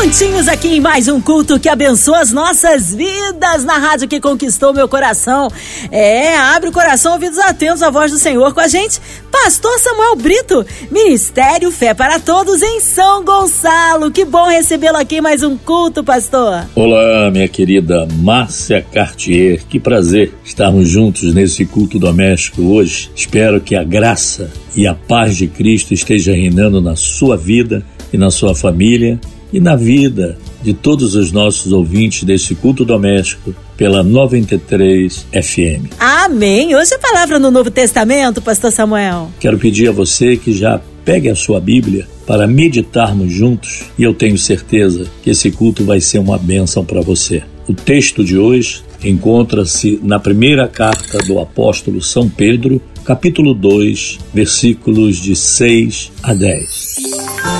Juntinhos aqui em mais um culto que abençoa as nossas vidas na rádio que conquistou meu coração. É, abre o coração, ouvidos atentos à voz do Senhor com a gente. Pastor Samuel Brito, Ministério Fé para Todos em São Gonçalo. Que bom recebê-lo aqui em mais um culto, pastor. Olá, minha querida Márcia Cartier. Que prazer estarmos juntos nesse culto doméstico hoje. Espero que a graça e a paz de Cristo esteja reinando na sua vida e na sua família e na vida de todos os nossos ouvintes desse culto doméstico pela 93 FM. Amém. Hoje é palavra no Novo Testamento, pastor Samuel. Quero pedir a você que já pegue a sua Bíblia para meditarmos juntos e eu tenho certeza que esse culto vai ser uma bênção para você. O texto de hoje encontra-se na primeira carta do apóstolo São Pedro, capítulo 2, versículos de 6 a 10.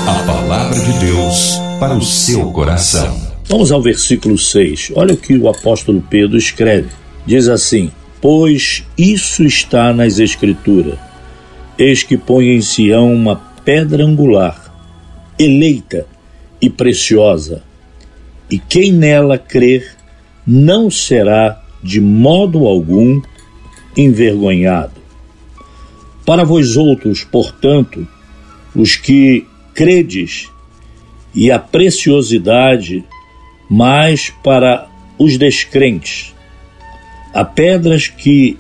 A palavra de Deus para o seu coração. Vamos ao versículo 6. Olha o que o apóstolo Pedro escreve. Diz assim: Pois isso está nas Escrituras. Eis que põe em Sião uma pedra angular, eleita e preciosa, e quem nela crer não será de modo algum envergonhado. Para vós outros, portanto, os que credes, e a preciosidade, mas para os descrentes. Há pedras que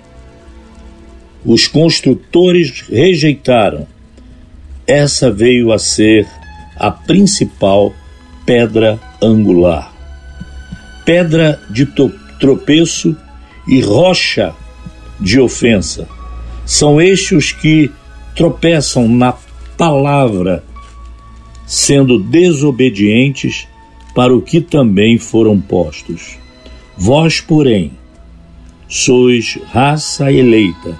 os construtores rejeitaram. Essa veio a ser a principal pedra angular. Pedra de tropeço e rocha de ofensa. São estes os que tropeçam na palavra sendo desobedientes para o que também foram postos. Vós, porém, sois raça eleita,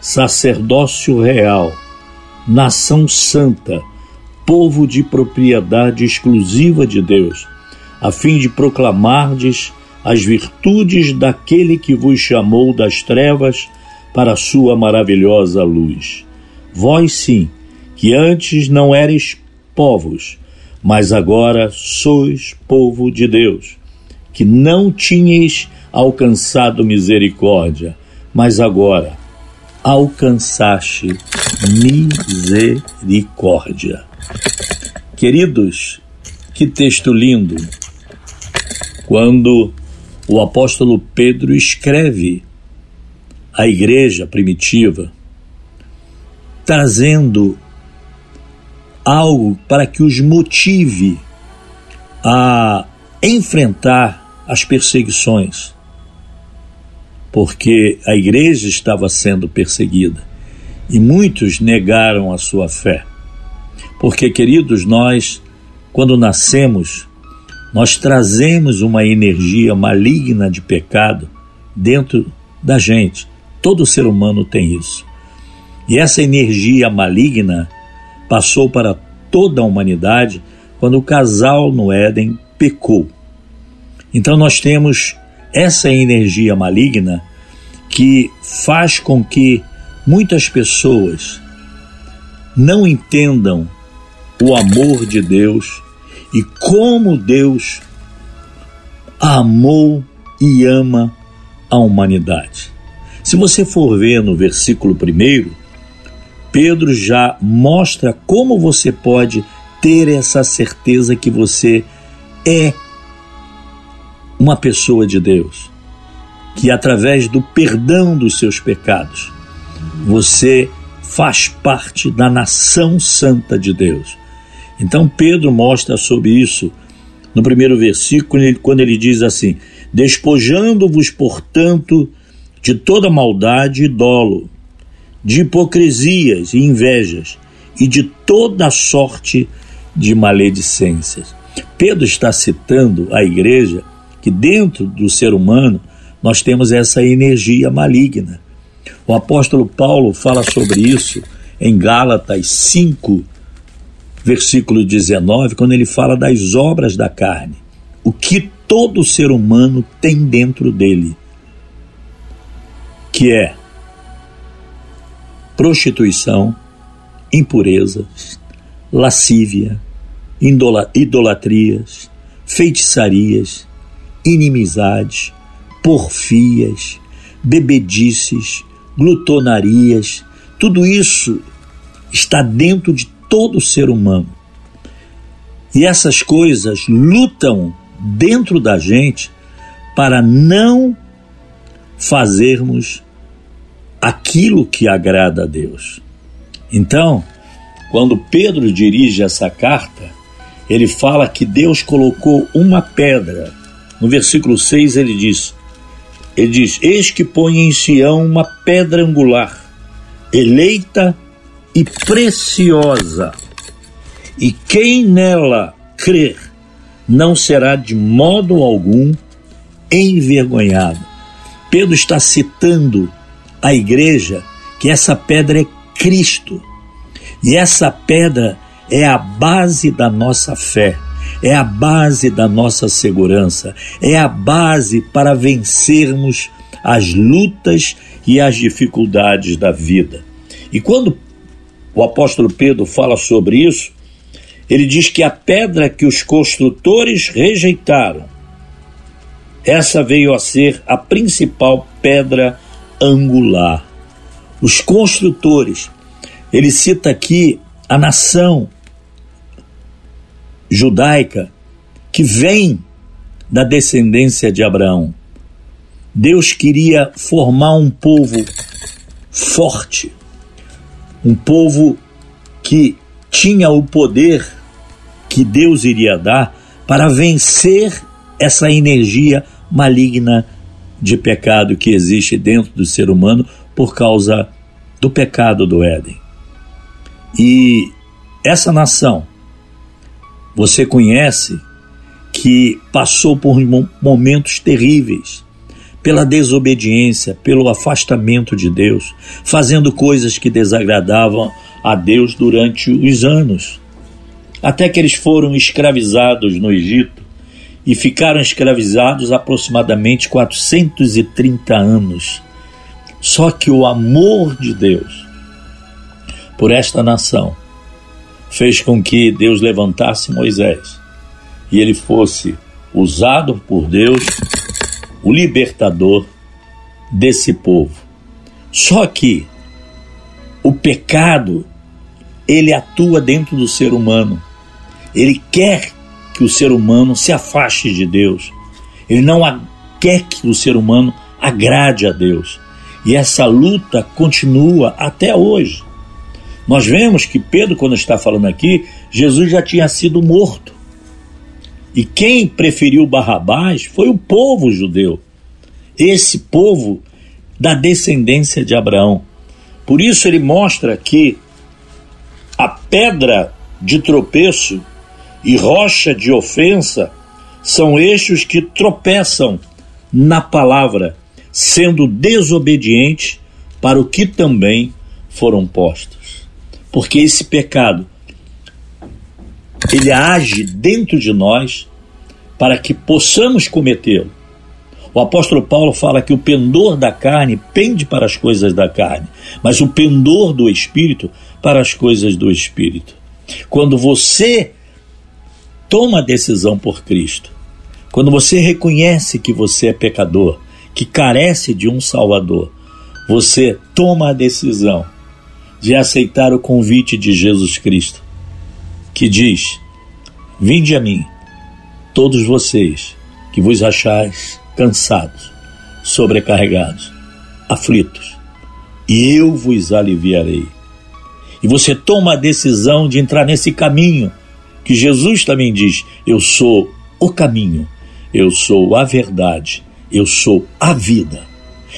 sacerdócio real, nação santa, povo de propriedade exclusiva de Deus, a fim de proclamardes as virtudes daquele que vos chamou das trevas para a sua maravilhosa luz. Vós sim, que antes não eres povos, mas agora sois povo de Deus, que não tinhais alcançado misericórdia, mas agora alcançaste misericórdia. Queridos, que texto lindo! Quando o apóstolo Pedro escreve à igreja primitiva, trazendo algo para que os motive a enfrentar as perseguições, porque a igreja estava sendo perseguida e muitos negaram a sua fé. Porque, queridos, nós, quando nascemos, nós trazemos uma energia maligna de pecado dentro da gente. Todo ser humano tem isso. E essa energia maligna passou para toda a humanidade quando o casal no Éden pecou. Então nós temos essa energia maligna que faz com que muitas pessoas não entendam o amor de Deus e como Deus amou e ama a humanidade. Se você for ver no versículo primeiro, Pedro já mostra como você pode ter essa certeza que você é uma pessoa de Deus, que através do perdão dos seus pecados, você faz parte da nação santa de Deus. Então Pedro mostra sobre isso no primeiro versículo, quando ele diz assim: Despojando-vos, portanto, de toda maldade e dolo, de hipocrisias e invejas e de toda sorte de maledicências. Pedro está citando a igreja que dentro do ser humano nós temos essa energia maligna. O apóstolo Paulo fala sobre isso em Gálatas 5, versículo 19, quando ele fala das obras da carne. O que todo ser humano tem dentro dele, que é prostituição, impureza, lascívia, idolatrias, feitiçarias, inimizades, porfias, bebedices, glutonarias, tudo isso está dentro de todo ser humano. E essas coisas lutam dentro da gente para não fazermos aquilo que agrada a Deus. Então, quando Pedro dirige essa carta, ele fala que Deus colocou uma pedra. No versículo 6 ele diz: ele diz: Eis que põe em Sião uma pedra angular, eleita e preciosa, e quem nela crer não será de modo algum envergonhado. Pedro está citando a igreja que essa pedra é Cristo. E essa pedra é a base da nossa fé, é a base da nossa segurança, é a base para vencermos as lutas e as dificuldades da vida. E quando o apóstolo Pedro fala sobre isso, ele diz que a pedra que os construtores rejeitaram, essa veio a ser a principal pedra angular. Os construtores, ele cita aqui a nação judaica que vem da descendência de Abraão. Deus queria formar um povo forte, um povo que tinha o poder que Deus iria dar para vencer essa energia maligna de pecado que existe dentro do ser humano por causa do pecado do Éden. E essa nação, você conhece que passou por momentos terríveis, pela desobediência, pelo afastamento de Deus, fazendo coisas que desagradavam a Deus durante os anos, até que eles foram escravizados no Egito e ficaram escravizados aproximadamente 430 anos. Só que o amor de Deus por esta nação fez com que Deus levantasse Moisés e ele fosse usado por Deus, o libertador desse povo. Só que o pecado ele atua dentro do ser humano. Ele quer que o ser humano se afaste de Deus. Ele não quer que o ser humano agrade a Deus. E essa luta continua até hoje. Nós vemos que Pedro, quando está falando aqui, Jesus já tinha sido morto. E quem preferiu Barrabás foi o povo judeu. Esse povo da descendência de Abraão. Por isso ele mostra que a pedra de tropeço e rocha de ofensa são eixos que tropeçam na palavra, sendo desobedientes para o que também foram postos. Porque esse pecado ele age dentro de nós para que possamos cometê-lo. O apóstolo Paulo fala que o pendor da carne pende para as coisas da carne, mas o pendor do espírito para as coisas do espírito. Quando você toma a decisão por Cristo, quando você reconhece que você é pecador, que carece de um Salvador, você toma a decisão de aceitar o convite de Jesus Cristo, que diz: Vinde a mim, todos vocês que vos achais cansados, sobrecarregados, aflitos, e eu vos aliviarei. E você toma a decisão de entrar nesse caminho que Jesus também diz: Eu sou o caminho, eu sou a verdade, eu sou a vida.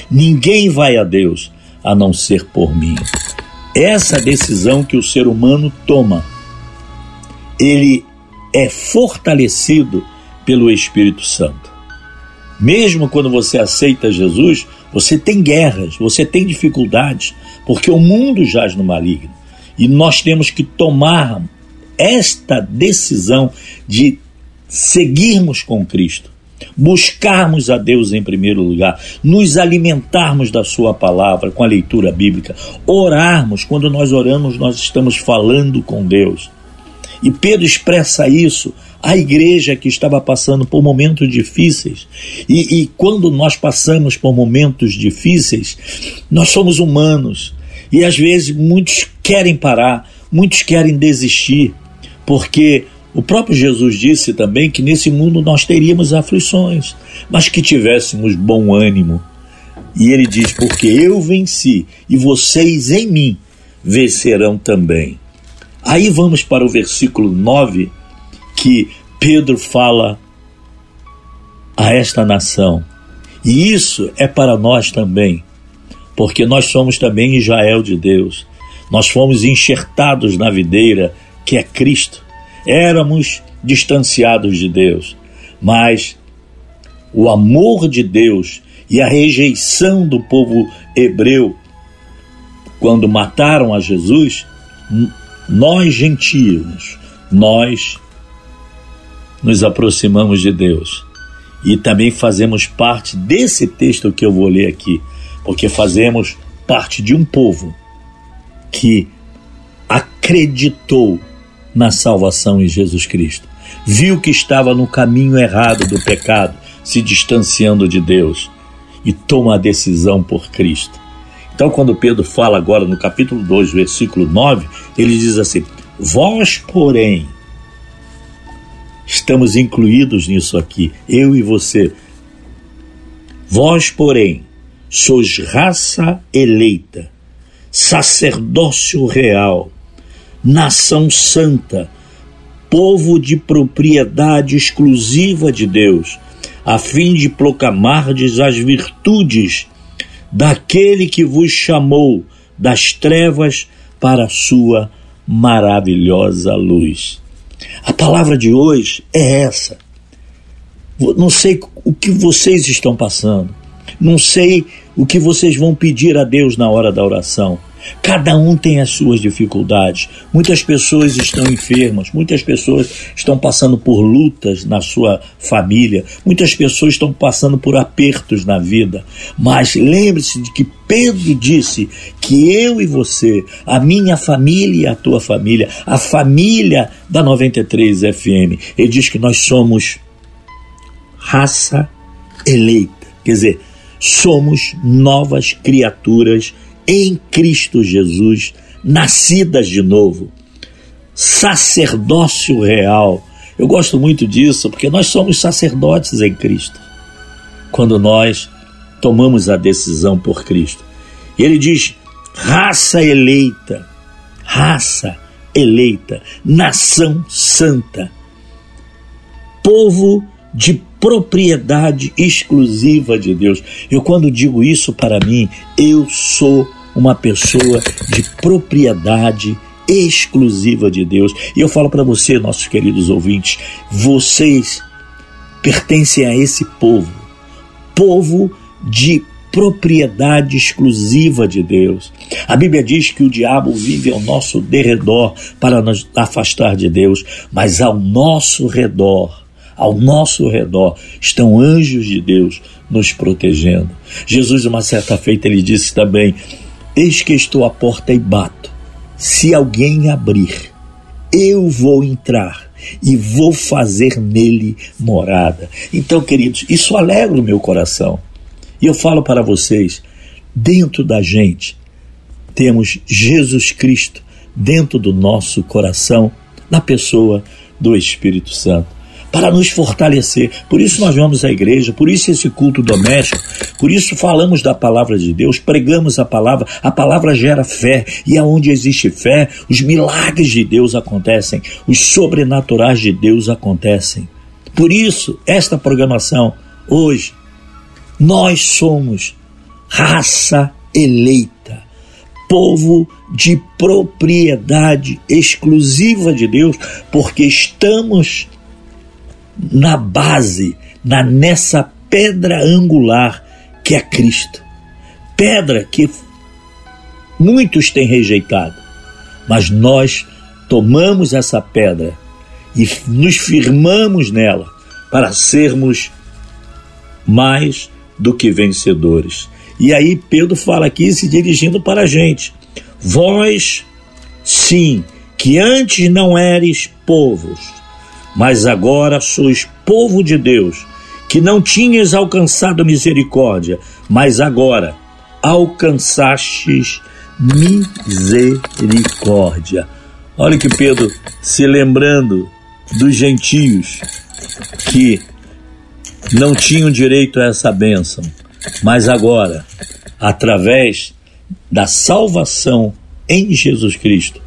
Ninguém vai a Deus a não ser por mim. Essa decisão que o ser humano toma, ele é fortalecido pelo Espírito Santo. Mesmo quando você aceita Jesus, você tem guerras, você tem dificuldades, porque o mundo jaz no maligno. E nós temos que tomar esta decisão de seguirmos com Cristo, buscarmos a Deus em primeiro lugar, nos alimentarmos da Sua palavra com a leitura bíblica, orarmos. Quando nós oramos, nós estamos falando com Deus. E Pedro expressa isso à igreja que estava passando por momentos difíceis. E, e quando nós passamos por momentos difíceis, nós somos humanos. E às vezes muitos querem parar, muitos querem desistir, porque o próprio Jesus disse também que nesse mundo nós teríamos aflições, mas que tivéssemos bom ânimo. E ele diz: Porque eu venci e vocês em mim vencerão também. Aí vamos para o versículo 9, que Pedro fala a esta nação. E isso é para nós também, porque nós somos também Israel de Deus. Nós fomos enxertados na videira que é Cristo. Éramos distanciados de Deus, mas o amor de Deus e a rejeição do povo hebreu quando mataram a Jesus, nós gentios, nós nos aproximamos de Deus e também fazemos parte desse texto que eu vou ler aqui, porque fazemos parte de um povo que acreditou na salvação em Jesus Cristo. Viu que estava no caminho errado do pecado, se distanciando de Deus e toma a decisão por Cristo. Então, quando Pedro fala agora no capítulo 2, versículo 9, ele diz assim: Vós, porém, estamos incluídos nisso aqui, eu e você. Vós, porém, sois raça eleita, sacerdócio real nação santa, povo de propriedade exclusiva de Deus, a fim de proclamardes as virtudes daquele que vos chamou das trevas para a sua maravilhosa luz. A palavra de hoje é essa. Não sei o que vocês estão passando, não sei o que vocês vão pedir a Deus na hora da oração. Cada um tem as suas dificuldades. Muitas pessoas estão enfermas, muitas pessoas estão passando por lutas na sua família, muitas pessoas estão passando por apertos na vida. Mas lembre-se de que Pedro disse que eu e você, a minha família e a tua família, a família da 93 FM, ele diz que nós somos raça eleita. Quer dizer, somos novas criaturas em Cristo Jesus, nascidas de novo. Sacerdócio real. Eu gosto muito disso porque nós somos sacerdotes em Cristo. Quando nós tomamos a decisão por Cristo. E ele diz: raça eleita, raça eleita, nação santa, povo de propriedade exclusiva de Deus. Eu, quando digo isso para mim, eu sou uma pessoa de propriedade exclusiva de Deus. E eu falo para você, nossos queridos ouvintes, vocês pertencem a esse povo, povo de propriedade exclusiva de Deus. A Bíblia diz que o diabo vive ao nosso derredor para nos afastar de Deus, mas ao nosso redor, ao nosso redor estão anjos de Deus nos protegendo. Jesus, uma certa feita, ele disse também: Eis que estou à porta e bato. Se alguém abrir, eu vou entrar e vou fazer nele morada. Então, queridos, isso alegra o meu coração. E eu falo para vocês: dentro da gente temos Jesus Cristo, dentro do nosso coração, na pessoa do Espírito Santo para nos fortalecer. Por isso nós vamos à igreja, por isso esse culto doméstico, por isso falamos da palavra de Deus, pregamos a palavra, a palavra gera fé, e aonde existe fé, os milagres de Deus acontecem, os sobrenaturais de Deus acontecem. Por isso, esta programação hoje, nós somos raça eleita, povo de propriedade exclusiva de Deus, porque estamos na base, na nessa pedra angular que é Cristo. Pedra que muitos têm rejeitado, mas nós tomamos essa pedra e nos firmamos nela para sermos mais do que vencedores. E aí Pedro fala aqui se dirigindo para a gente: Vós, sim, que antes não eres povos, mas agora sois povo de Deus, que não tinhas alcançado misericórdia, mas agora alcançastes misericórdia. Olha que Pedro se lembrando dos gentios que não tinham direito a essa bênção, mas agora, através da salvação em Jesus Cristo,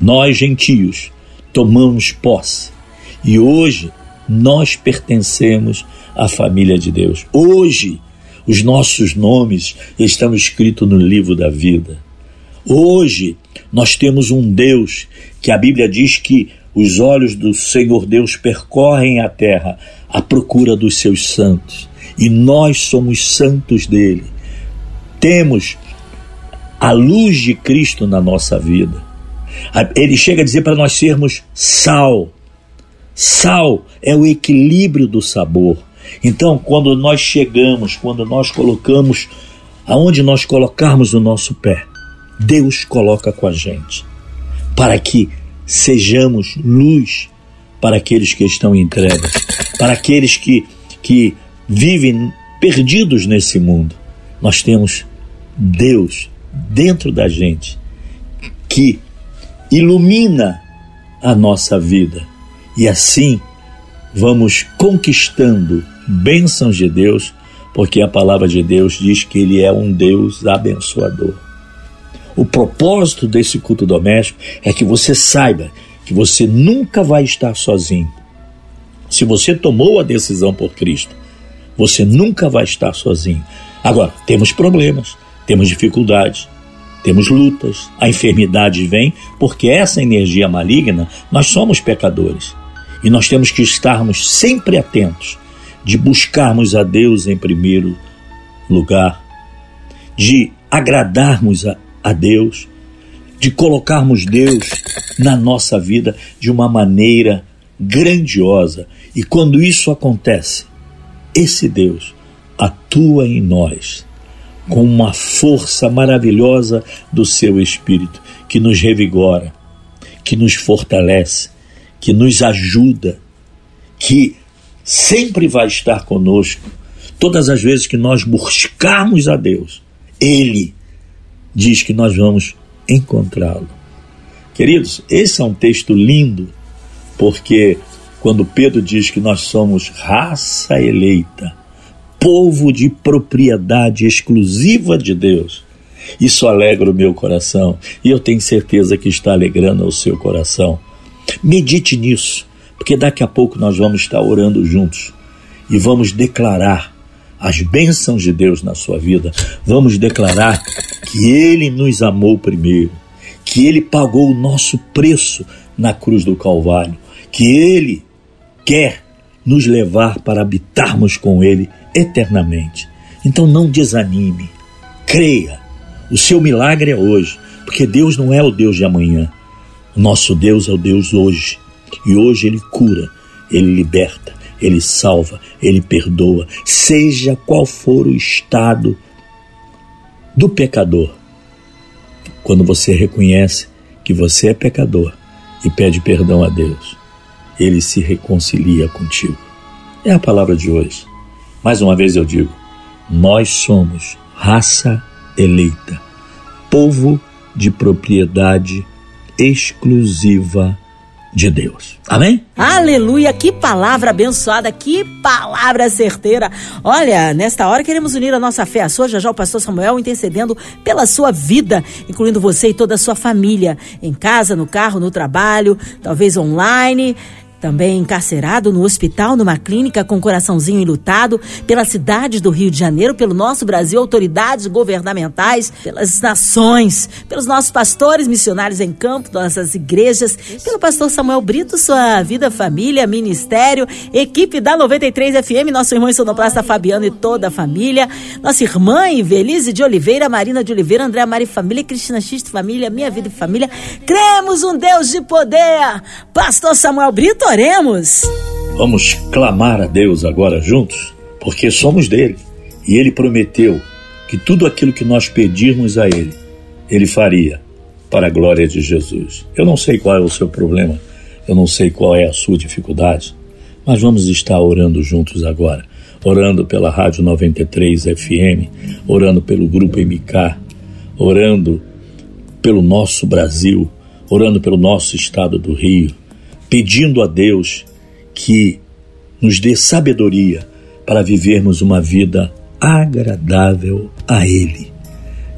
nós gentios tomamos posse e hoje nós pertencemos à família de Deus. Hoje os nossos nomes estão escritos no livro da vida. Hoje nós temos um Deus que a Bíblia diz que os olhos do Senhor Deus percorrem a terra à procura dos seus santos. E nós somos santos dele. Temos a luz de Cristo na nossa vida. Ele chega a dizer para nós sermos sal. Sal é o equilíbrio do sabor. Então, quando nós chegamos, quando nós colocamos aonde nós colocarmos o nosso pé, Deus coloca com a gente, para que sejamos luz para aqueles que estão em trevas, para aqueles que, que vivem perdidos nesse mundo. Nós temos Deus dentro da gente que ilumina a nossa vida e assim vamos conquistando bênçãos de Deus, porque a palavra de Deus diz que Ele é um Deus abençoador. O propósito desse culto doméstico é que você saiba que você nunca vai estar sozinho. Se você tomou a decisão por Cristo, você nunca vai estar sozinho. Agora, temos problemas, temos dificuldades, temos lutas, a enfermidade vem, porque essa energia maligna, nós somos pecadores. E nós temos que estarmos sempre atentos de buscarmos a Deus em primeiro lugar, de agradarmos a, a Deus, de colocarmos Deus na nossa vida de uma maneira grandiosa. E quando isso acontece, esse Deus atua em nós com uma força maravilhosa do seu Espírito que nos revigora, que nos fortalece, que nos ajuda, que sempre vai estar conosco. Todas as vezes que nós buscarmos a Deus, Ele diz que nós vamos encontrá-lo. Queridos, esse é um texto lindo, porque quando Pedro diz que nós somos raça eleita, povo de propriedade exclusiva de Deus, isso alegra o meu coração e eu tenho certeza que está alegrando o seu coração. Medite nisso porque daqui a pouco nós vamos estar orando juntos e vamos declarar as bênçãos de Deus na sua vida. Vamos declarar que Ele nos amou primeiro, que Ele pagou o nosso preço na cruz do Calvário, que Ele quer nos levar para habitarmos com Ele eternamente. Então não desanime, creia. O seu milagre é hoje, porque Deus não é o Deus de amanhã. O nosso Deus é o Deus hoje. E hoje Ele cura, Ele liberta, Ele salva, Ele perdoa, seja qual for o estado do pecador. Quando você reconhece que você é pecador e pede perdão a Deus, Ele se reconcilia contigo. É a palavra de hoje. Mais uma vez eu digo: nós somos raça eleita, povo de propriedade exclusiva de Deus. Amém? Aleluia! Que palavra abençoada, que palavra certeira. Olha, nesta hora queremos unir a nossa fé à sua, já já o pastor Samuel intercedendo pela sua vida, incluindo você e toda a sua família, em casa, no carro, no trabalho, talvez online também encarcerado no hospital, numa clínica com coraçãozinho enlutado, pela cidade do Rio de Janeiro, pelo nosso Brasil, autoridades governamentais, pelas nações, pelos nossos pastores missionários em campo, nossas igrejas, pelo pastor Samuel Brito, sua vida, família, ministério, equipe da 93 FM, nosso irmão sonoplasta Fabiano e toda a família, nossa irmã Invelise de Oliveira, Marina de Oliveira, André Mari Família, Cristina X Família, Minha Vida e Família. Cremos um Deus de poder. Pastor Samuel Brito, oremos. Vamos clamar a Deus agora juntos? porque somos dele. E ele prometeu que tudo aquilo que nós pedirmos a ele, ele faria para a glória de Jesus. Eu não sei qual é o seu problema, eu não sei qual é a sua dificuldade, mas vamos estar orando juntos agora. Orando pela Rádio 93 FM, orando pelo Grupo MK, orando pelo nosso Brasil, orando pelo nosso estado do Rio, pedindo a Deus que nos dê sabedoria para vivermos uma vida agradável a Ele.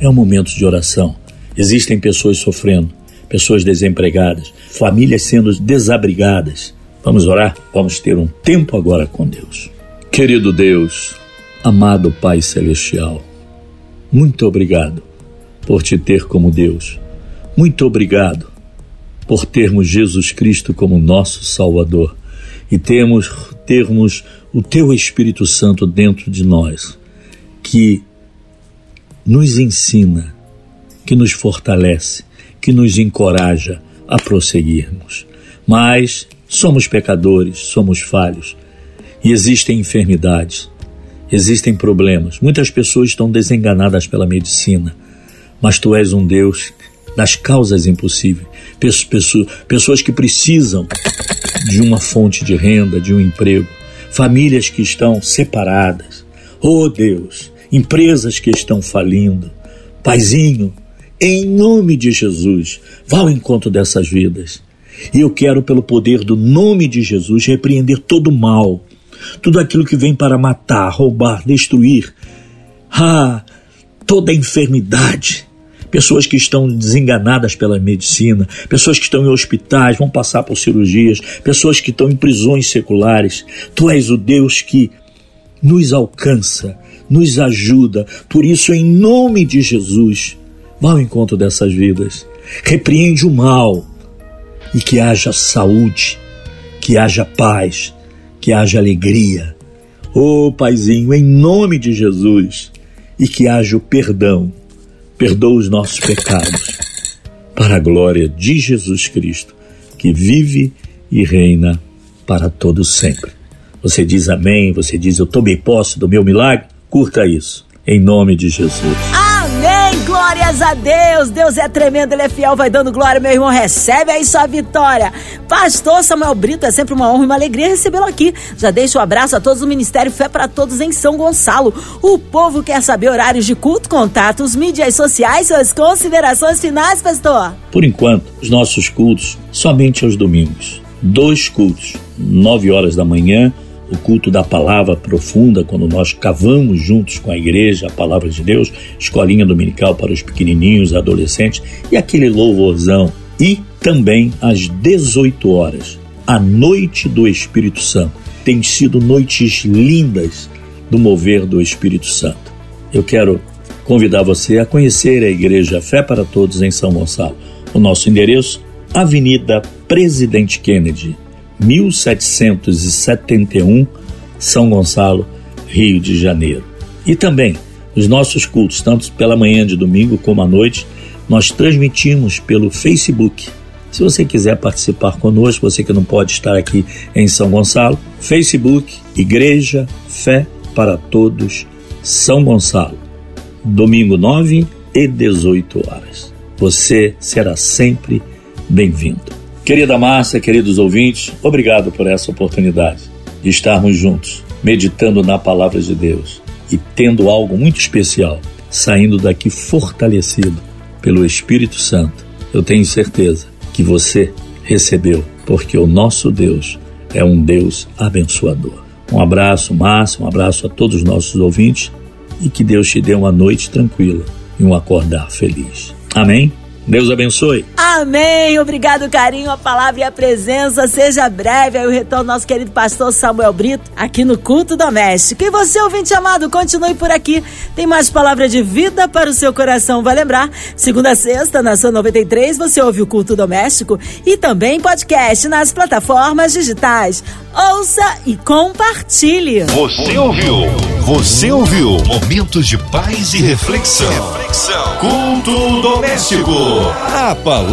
É um momento de oração. Existem pessoas sofrendo, pessoas desempregadas, famílias sendo desabrigadas. Vamos orar? Vamos ter um tempo agora com Deus. Querido Deus, amado Pai Celestial, muito obrigado por te ter como Deus. Muito obrigado por termos Jesus Cristo como nosso Salvador e termos, termos o Teu Espírito Santo dentro de nós, que nos ensina, que nos fortalece, que nos encoraja a prosseguirmos. Mas somos pecadores, somos falhos e existem enfermidades, existem problemas. Muitas pessoas estão desenganadas pela medicina, mas tu és um Deus das causas impossíveis. Pessoas, que precisam de uma fonte de renda, de um emprego, famílias que estão separadas. Oh Deus, empresas que estão falindo. Paizinho, em nome de Jesus, vá ao encontro dessas vidas. E eu quero, pelo poder do nome de Jesus, repreender todo o mal, tudo aquilo que vem para matar, roubar, destruir. Ah, toda enfermidade, pessoas que estão desenganadas pela medicina, pessoas que estão em hospitais, vão passar por cirurgias, pessoas que estão em prisões seculares. Tu és o Deus que nos alcança, nos ajuda. Por isso, em nome de Jesus, vá ao encontro dessas vidas. Repreende o mal e que haja saúde, que haja paz, que haja alegria. Ô oh, Paizinho, em nome de Jesus, e que haja o perdão perdoa os nossos pecados, para a glória de Jesus Cristo, que vive e reina para todos sempre. Você diz amém, você diz eu tomei posse do meu milagre, curta isso, em nome de Jesus. Glórias a Deus, Deus é tremendo, Ele é fiel, vai dando glória, meu irmão, recebe aí sua vitória. Pastor Samuel Brito, é sempre uma honra e uma alegria recebê-lo aqui. Já deixo o um abraço a todos do Ministério Fé para Todos em São Gonçalo. O povo quer saber horários de culto, contatos, mídias sociais, suas considerações finais, pastor? Por enquanto, os nossos cultos somente aos domingos. Dois cultos, nove horas da manhã, o culto da palavra profunda, quando nós cavamos juntos com a igreja a palavra de Deus, escolinha dominical para os pequenininhos, adolescentes e aquele louvorzão. E também às 18 horas, a noite do Espírito Santo. Tem sido noites lindas do mover do Espírito Santo. Eu quero convidar você a conhecer a Igreja Fé para Todos em São Gonçalo. O nosso endereço, Avenida Presidente Kennedy, 1771, São Gonçalo, Rio de Janeiro. E também os nossos cultos, tanto pela manhã de domingo como à noite, nós transmitimos pelo Facebook se você quiser participar conosco, você que não pode estar aqui em São Gonçalo, Facebook, Igreja Fé para Todos, São Gonçalo, domingo 9 e 18 horas. Você será sempre bem-vindo. Querida Márcia, queridos ouvintes, obrigado por essa oportunidade de estarmos juntos, meditando na palavra de Deus e tendo algo muito especial, saindo daqui fortalecido pelo Espírito Santo. Eu tenho certeza que você recebeu, porque o nosso Deus é um Deus abençoador. Um abraço, Márcio, um abraço a todos os nossos ouvintes e que Deus te dê uma noite tranquila e um acordar feliz. Amém? Deus abençoe. Amém. Obrigado, carinho, a palavra e a presença. Seja breve aí o retorno do nosso querido pastor Samuel Brito aqui no Culto Doméstico. E você, ouvinte amado, continue por aqui. Tem mais palavra de vida para o seu coração. Vai lembrar? Segunda a sexta, na sua 93, você ouve o Culto Doméstico e também podcast nas plataformas digitais. Ouça e compartilhe. Você ouviu? Você ouviu? Momentos de paz e reflexão. reflexão. Culto Doméstico. A